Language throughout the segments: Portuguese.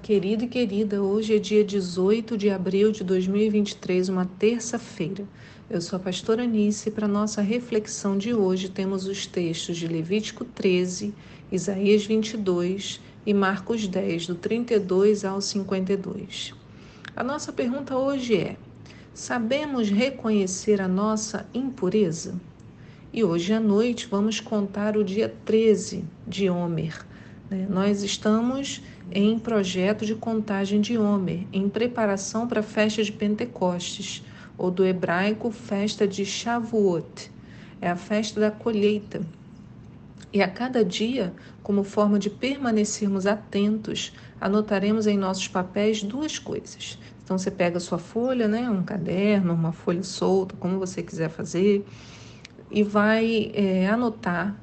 Querido e querida. Hoje é dia 18 de abril de 2023, uma terça-feira. Eu sou a pastora Anice e para nossa reflexão de hoje temos os textos de Levítico 13, Isaías 22 e Marcos 10, do 32 ao 52. A nossa pergunta hoje é: sabemos reconhecer a nossa impureza? E hoje à noite vamos contar o dia 13 de Homer. Né? Nós estamos em projeto de contagem de Homer, em preparação para a festa de Pentecostes, ou do hebraico festa de Shavuot, é a festa da colheita. E a cada dia, como forma de permanecermos atentos, anotaremos em nossos papéis duas coisas. Então você pega a sua folha, né, um caderno, uma folha solta, como você quiser fazer, e vai é, anotar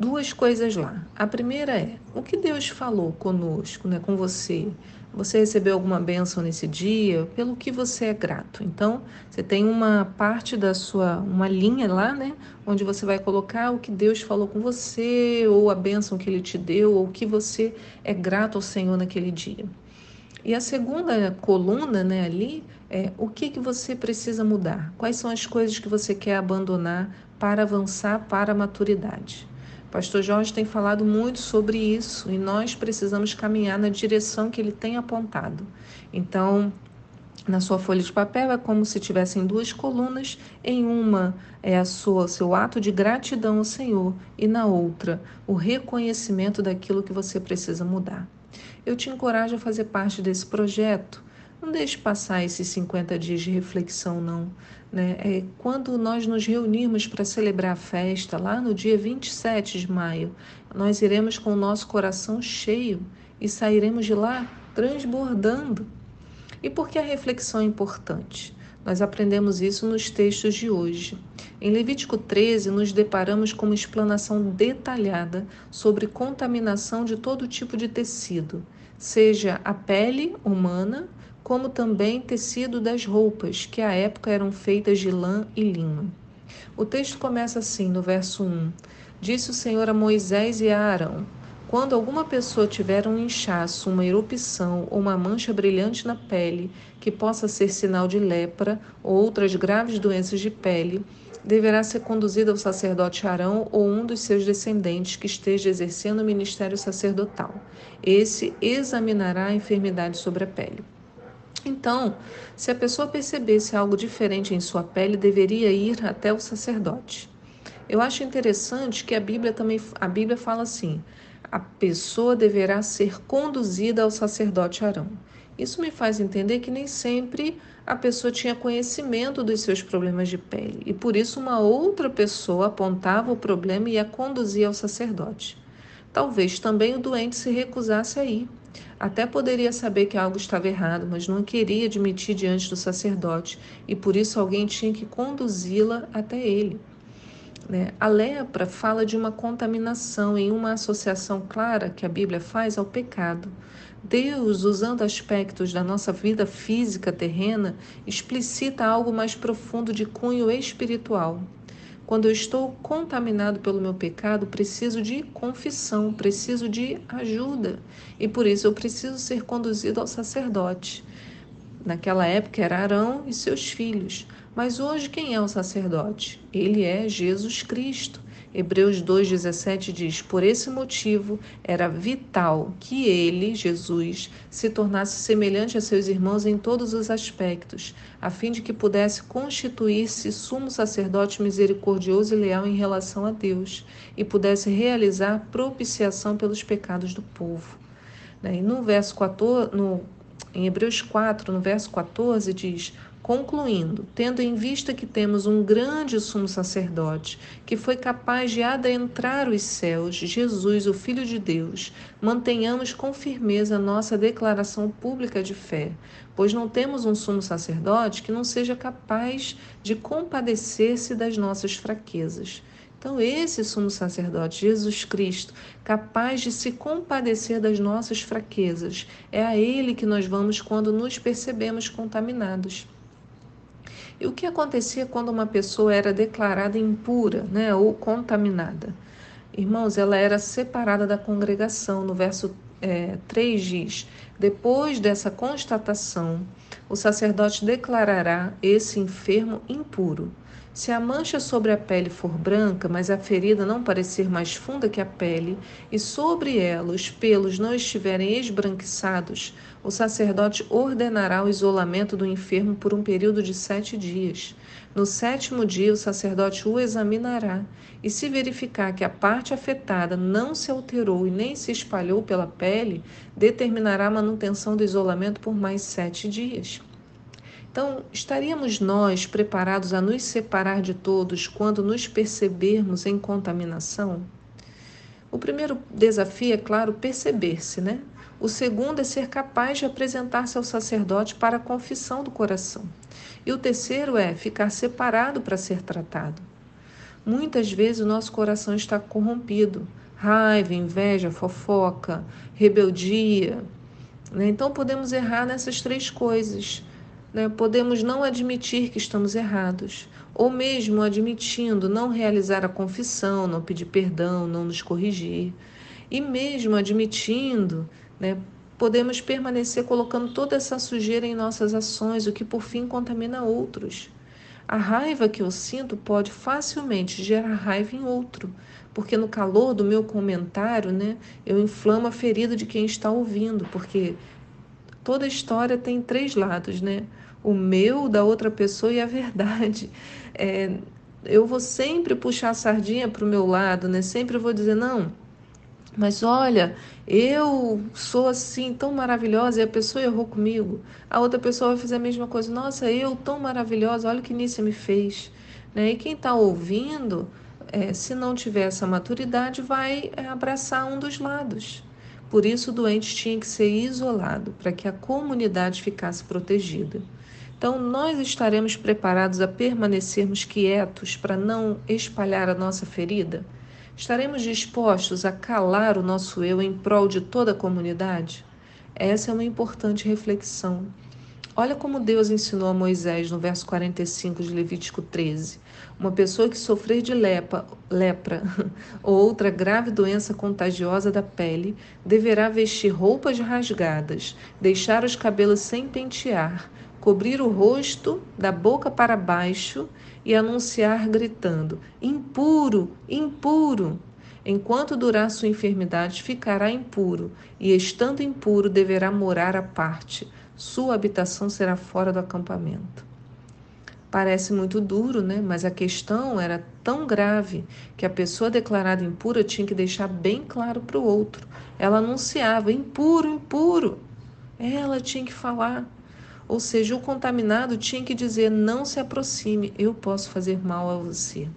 duas coisas lá. A primeira é o que Deus falou conosco, né, com você. Você recebeu alguma bênção nesse dia? Pelo que você é grato? Então, você tem uma parte da sua, uma linha lá, né? Onde você vai colocar o que Deus falou com você, ou a bênção que Ele te deu, ou o que você é grato ao Senhor naquele dia. E a segunda coluna, né, ali, é o que, que você precisa mudar? Quais são as coisas que você quer abandonar para avançar para a maturidade? Pastor Jorge tem falado muito sobre isso e nós precisamos caminhar na direção que ele tem apontado. Então, na sua folha de papel é como se tivessem duas colunas, em uma é a sua seu ato de gratidão ao Senhor e na outra o reconhecimento daquilo que você precisa mudar. Eu te encorajo a fazer parte desse projeto. Não deixe passar esses 50 dias de reflexão, não. Né? É, quando nós nos reunirmos para celebrar a festa, lá no dia 27 de maio, nós iremos com o nosso coração cheio e sairemos de lá transbordando. E por que a reflexão é importante? Nós aprendemos isso nos textos de hoje. Em Levítico 13, nos deparamos com uma explanação detalhada sobre contaminação de todo tipo de tecido, seja a pele humana como também tecido das roupas, que à época eram feitas de lã e linho. O texto começa assim, no verso 1: Disse o Senhor a Moisés e a Arão: Quando alguma pessoa tiver um inchaço, uma erupção ou uma mancha brilhante na pele, que possa ser sinal de lepra ou outras graves doenças de pele, deverá ser conduzida ao sacerdote Arão ou um dos seus descendentes que esteja exercendo o ministério sacerdotal. Esse examinará a enfermidade sobre a pele. Então, se a pessoa percebesse algo diferente em sua pele, deveria ir até o sacerdote. Eu acho interessante que a Bíblia também a Bíblia fala assim: a pessoa deverá ser conduzida ao sacerdote Arão. Isso me faz entender que nem sempre a pessoa tinha conhecimento dos seus problemas de pele e por isso uma outra pessoa apontava o problema e a conduzia ao sacerdote. Talvez também o doente se recusasse a ir. Até poderia saber que algo estava errado, mas não queria admitir diante do sacerdote e por isso alguém tinha que conduzi-la até ele. Né? A lepra fala de uma contaminação em uma associação clara que a Bíblia faz ao pecado. Deus, usando aspectos da nossa vida física terrena, explicita algo mais profundo de cunho espiritual. Quando eu estou contaminado pelo meu pecado, preciso de confissão, preciso de ajuda. E por isso eu preciso ser conduzido ao sacerdote. Naquela época era Arão e seus filhos. Mas hoje quem é o sacerdote? Ele é Jesus Cristo. Hebreus 2,17 diz: Por esse motivo era vital que ele, Jesus, se tornasse semelhante a seus irmãos em todos os aspectos, a fim de que pudesse constituir-se sumo sacerdote misericordioso e leal em relação a Deus e pudesse realizar propiciação pelos pecados do povo. Né? E no verso 14, no, em Hebreus 4, no verso 14, diz: Concluindo, tendo em vista que temos um grande sumo sacerdote que foi capaz de adentrar os céus, Jesus, o Filho de Deus, mantenhamos com firmeza nossa declaração pública de fé, pois não temos um sumo sacerdote que não seja capaz de compadecer-se das nossas fraquezas. Então, esse sumo sacerdote, Jesus Cristo, capaz de se compadecer das nossas fraquezas, é a Ele que nós vamos quando nos percebemos contaminados. E o que acontecia quando uma pessoa era declarada impura né, ou contaminada? Irmãos, ela era separada da congregação. No verso é, 3 diz: Depois dessa constatação, o sacerdote declarará esse enfermo impuro. Se a mancha sobre a pele for branca, mas a ferida não parecer mais funda que a pele, e sobre ela os pelos não estiverem esbranquiçados, o sacerdote ordenará o isolamento do enfermo por um período de sete dias. No sétimo dia, o sacerdote o examinará, e se verificar que a parte afetada não se alterou e nem se espalhou pela pele, determinará a manutenção do isolamento por mais sete dias. Então, estaríamos nós preparados a nos separar de todos quando nos percebermos em contaminação? O primeiro desafio é, claro, perceber-se, né? O segundo é ser capaz de apresentar-se ao sacerdote para a confissão do coração. E o terceiro é ficar separado para ser tratado. Muitas vezes o nosso coração está corrompido, raiva, inveja, fofoca, rebeldia. Né? Então podemos errar nessas três coisas. Né? Podemos não admitir que estamos errados, ou mesmo admitindo não realizar a confissão, não pedir perdão, não nos corrigir. E mesmo admitindo, né, podemos permanecer colocando toda essa sujeira em nossas ações, o que por fim contamina outros. A raiva que eu sinto pode facilmente gerar raiva em outro, porque no calor do meu comentário, né, eu inflamo a ferida de quem está ouvindo, porque toda história tem três lados, né? O meu, da outra pessoa e a verdade. É, eu vou sempre puxar a sardinha para o meu lado, né? Sempre vou dizer, não, mas olha, eu sou assim tão maravilhosa e a pessoa errou comigo. A outra pessoa vai fazer a mesma coisa. Nossa, eu tão maravilhosa, olha o que Nícia me fez. Né? E quem está ouvindo, é, se não tiver essa maturidade, vai é, abraçar um dos lados. Por isso, o doente tinha que ser isolado, para que a comunidade ficasse protegida. Então, nós estaremos preparados a permanecermos quietos para não espalhar a nossa ferida? Estaremos dispostos a calar o nosso eu em prol de toda a comunidade? Essa é uma importante reflexão. Olha como Deus ensinou a Moisés no verso 45 de Levítico 13. Uma pessoa que sofrer de lepa, lepra ou outra grave doença contagiosa da pele deverá vestir roupas rasgadas, deixar os cabelos sem pentear, cobrir o rosto da boca para baixo e anunciar gritando: impuro, impuro. Enquanto durar sua enfermidade, ficará impuro, e estando impuro, deverá morar à parte. Sua habitação será fora do acampamento. Parece muito duro, né? Mas a questão era tão grave que a pessoa declarada impura tinha que deixar bem claro para o outro. Ela anunciava: impuro, impuro. Ela tinha que falar. Ou seja, o contaminado tinha que dizer: não se aproxime, eu posso fazer mal a você.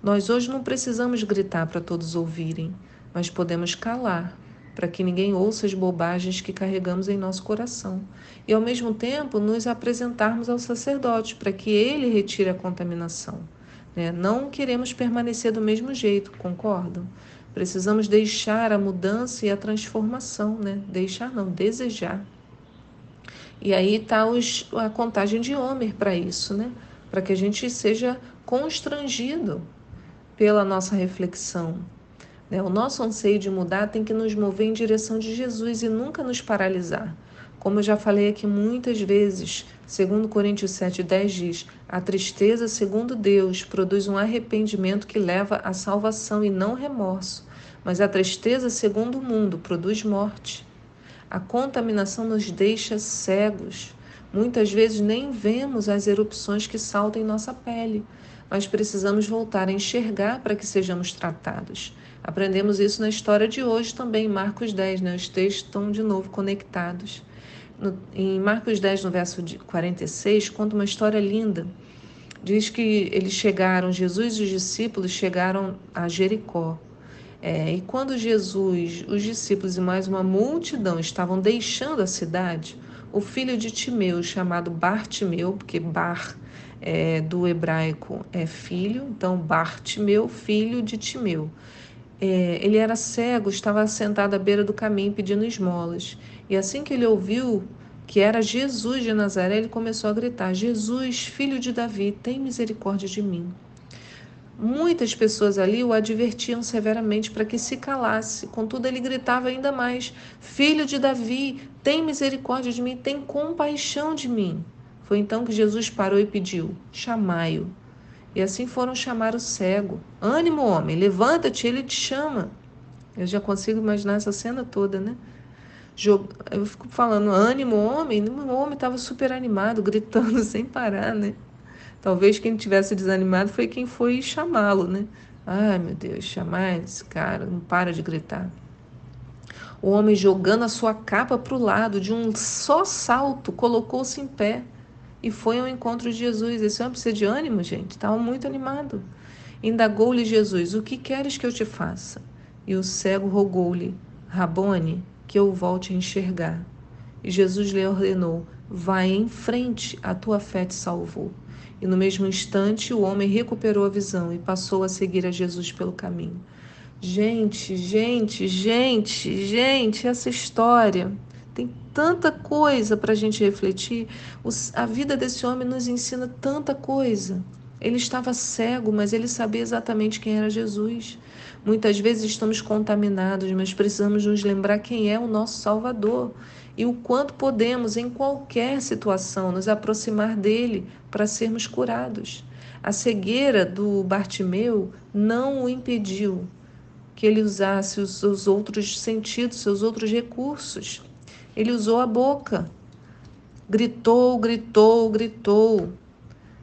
Nós hoje não precisamos gritar para todos ouvirem, mas podemos calar para que ninguém ouça as bobagens que carregamos em nosso coração, e ao mesmo tempo nos apresentarmos ao sacerdote para que ele retire a contaminação. Né? Não queremos permanecer do mesmo jeito, concordam? Precisamos deixar a mudança e a transformação, né? Deixar não, desejar. E aí está a contagem de Homer para isso, né? Para que a gente seja constrangido pela nossa reflexão? O nosso anseio de mudar tem que nos mover em direção de Jesus e nunca nos paralisar. Como eu já falei aqui muitas vezes, segundo Coríntios 7,10 diz, a tristeza, segundo Deus, produz um arrependimento que leva à salvação e não remorso. Mas a tristeza, segundo o mundo, produz morte. A contaminação nos deixa cegos. Muitas vezes nem vemos as erupções que saltam em nossa pele, mas precisamos voltar a enxergar para que sejamos tratados. Aprendemos isso na história de hoje também, em Marcos 10, né? Os textos estão de novo conectados. No, em Marcos 10, no verso 46, conta uma história linda. Diz que eles chegaram, Jesus e os discípulos chegaram a Jericó. É, e quando Jesus, os discípulos e mais uma multidão estavam deixando a cidade, o filho de Timeu, chamado Bartimeu, porque Bar é, do hebraico é filho, então Bartimeu, filho de Timeu, é, ele era cego, estava sentado à beira do caminho pedindo esmolas. E assim que ele ouviu que era Jesus de Nazaré, ele começou a gritar: Jesus, filho de Davi, tem misericórdia de mim. Muitas pessoas ali o advertiam severamente para que se calasse. Contudo, ele gritava ainda mais: Filho de Davi, tem misericórdia de mim, tem compaixão de mim. Foi então que Jesus parou e pediu: Chamai-o. E assim foram chamar o cego. Ânimo, homem, levanta-te, ele te chama. Eu já consigo imaginar essa cena toda, né? Eu fico falando, ânimo, homem. O homem estava super animado, gritando sem parar, né? Talvez quem tivesse desanimado foi quem foi chamá-lo, né? Ai, meu Deus, chamar esse cara, não para de gritar. O homem, jogando a sua capa para o lado, de um só salto, colocou-se em pé e foi ao encontro de Jesus. Esse homem precisa de ânimo, gente. Estava muito animado. Indagou-lhe Jesus: O que queres que eu te faça? E o cego rogou-lhe: Rabone, que eu volte a enxergar. E Jesus lhe ordenou: Vai em frente, a tua fé te salvou. E no mesmo instante o homem recuperou a visão e passou a seguir a Jesus pelo caminho. Gente, gente, gente, gente, essa história tanta coisa para a gente refletir. a vida desse homem nos ensina tanta coisa. Ele estava cego, mas ele sabia exatamente quem era Jesus. Muitas vezes estamos contaminados, mas precisamos nos lembrar quem é o nosso Salvador e o quanto podemos, em qualquer situação, nos aproximar dele para sermos curados. A cegueira do Bartimeu não o impediu que ele usasse os seus outros sentidos, seus outros recursos. Ele usou a boca. Gritou, gritou, gritou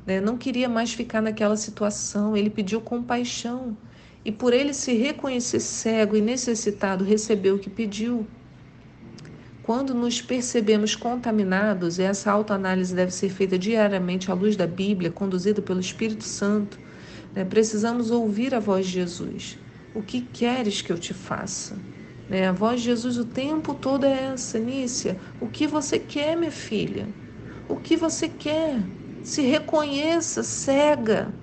né? não queria mais ficar naquela situação, ele pediu compaixão. E por ele se reconhecer cego e necessitado, recebeu o que pediu. Quando nos percebemos contaminados, essa autoanálise deve ser feita diariamente à luz da Bíblia, conduzida pelo Espírito Santo. Né? Precisamos ouvir a voz de Jesus. O que queres que eu te faça? Né? A voz de Jesus o tempo todo é essa, Nícia. O que você quer, minha filha? O que você quer? Se reconheça cega.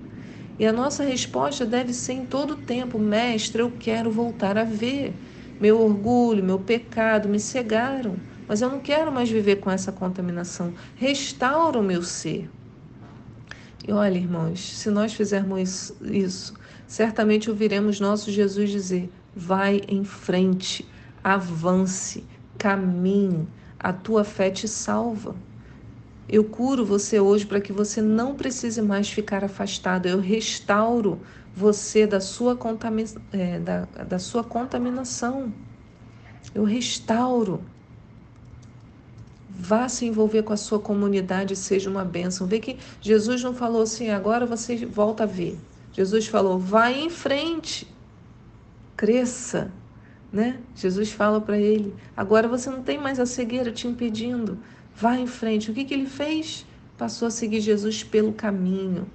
E a nossa resposta deve ser em todo tempo: Mestre, eu quero voltar a ver. Meu orgulho, meu pecado me cegaram, mas eu não quero mais viver com essa contaminação. Restaura o meu ser. E olha, irmãos, se nós fizermos isso, certamente ouviremos nosso Jesus dizer: vai em frente, avance, caminhe, a tua fé te salva. Eu curo você hoje para que você não precise mais ficar afastado. Eu restauro você da sua, é, da, da sua contaminação. Eu restauro. Vá se envolver com a sua comunidade seja uma bênção. Vê que Jesus não falou assim, agora você volta a ver. Jesus falou, vai em frente, cresça. Né? Jesus fala para ele, agora você não tem mais a cegueira te impedindo. Vá em frente. O que, que ele fez? Passou a seguir Jesus pelo caminho.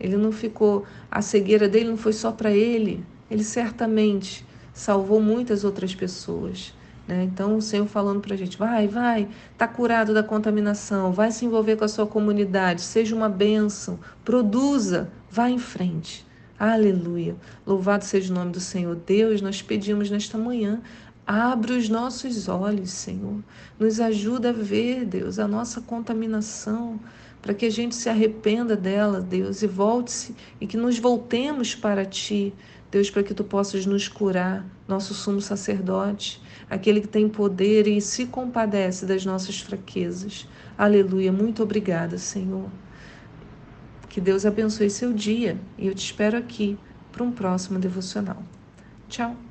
Ele não ficou, a cegueira dele não foi só para ele, ele certamente salvou muitas outras pessoas. Né? Então, o Senhor falando para a gente: vai, vai, está curado da contaminação, vai se envolver com a sua comunidade, seja uma bênção, produza, vá em frente. Aleluia. Louvado seja o nome do Senhor. Deus, nós pedimos nesta manhã Abre os nossos olhos, Senhor. Nos ajuda a ver, Deus, a nossa contaminação, para que a gente se arrependa dela, Deus, e volte-se e que nos voltemos para Ti, Deus, para que Tu possas nos curar, nosso sumo sacerdote, aquele que tem poder e se compadece das nossas fraquezas. Aleluia. Muito obrigada, Senhor. Que Deus abençoe seu dia e eu te espero aqui para um próximo devocional. Tchau.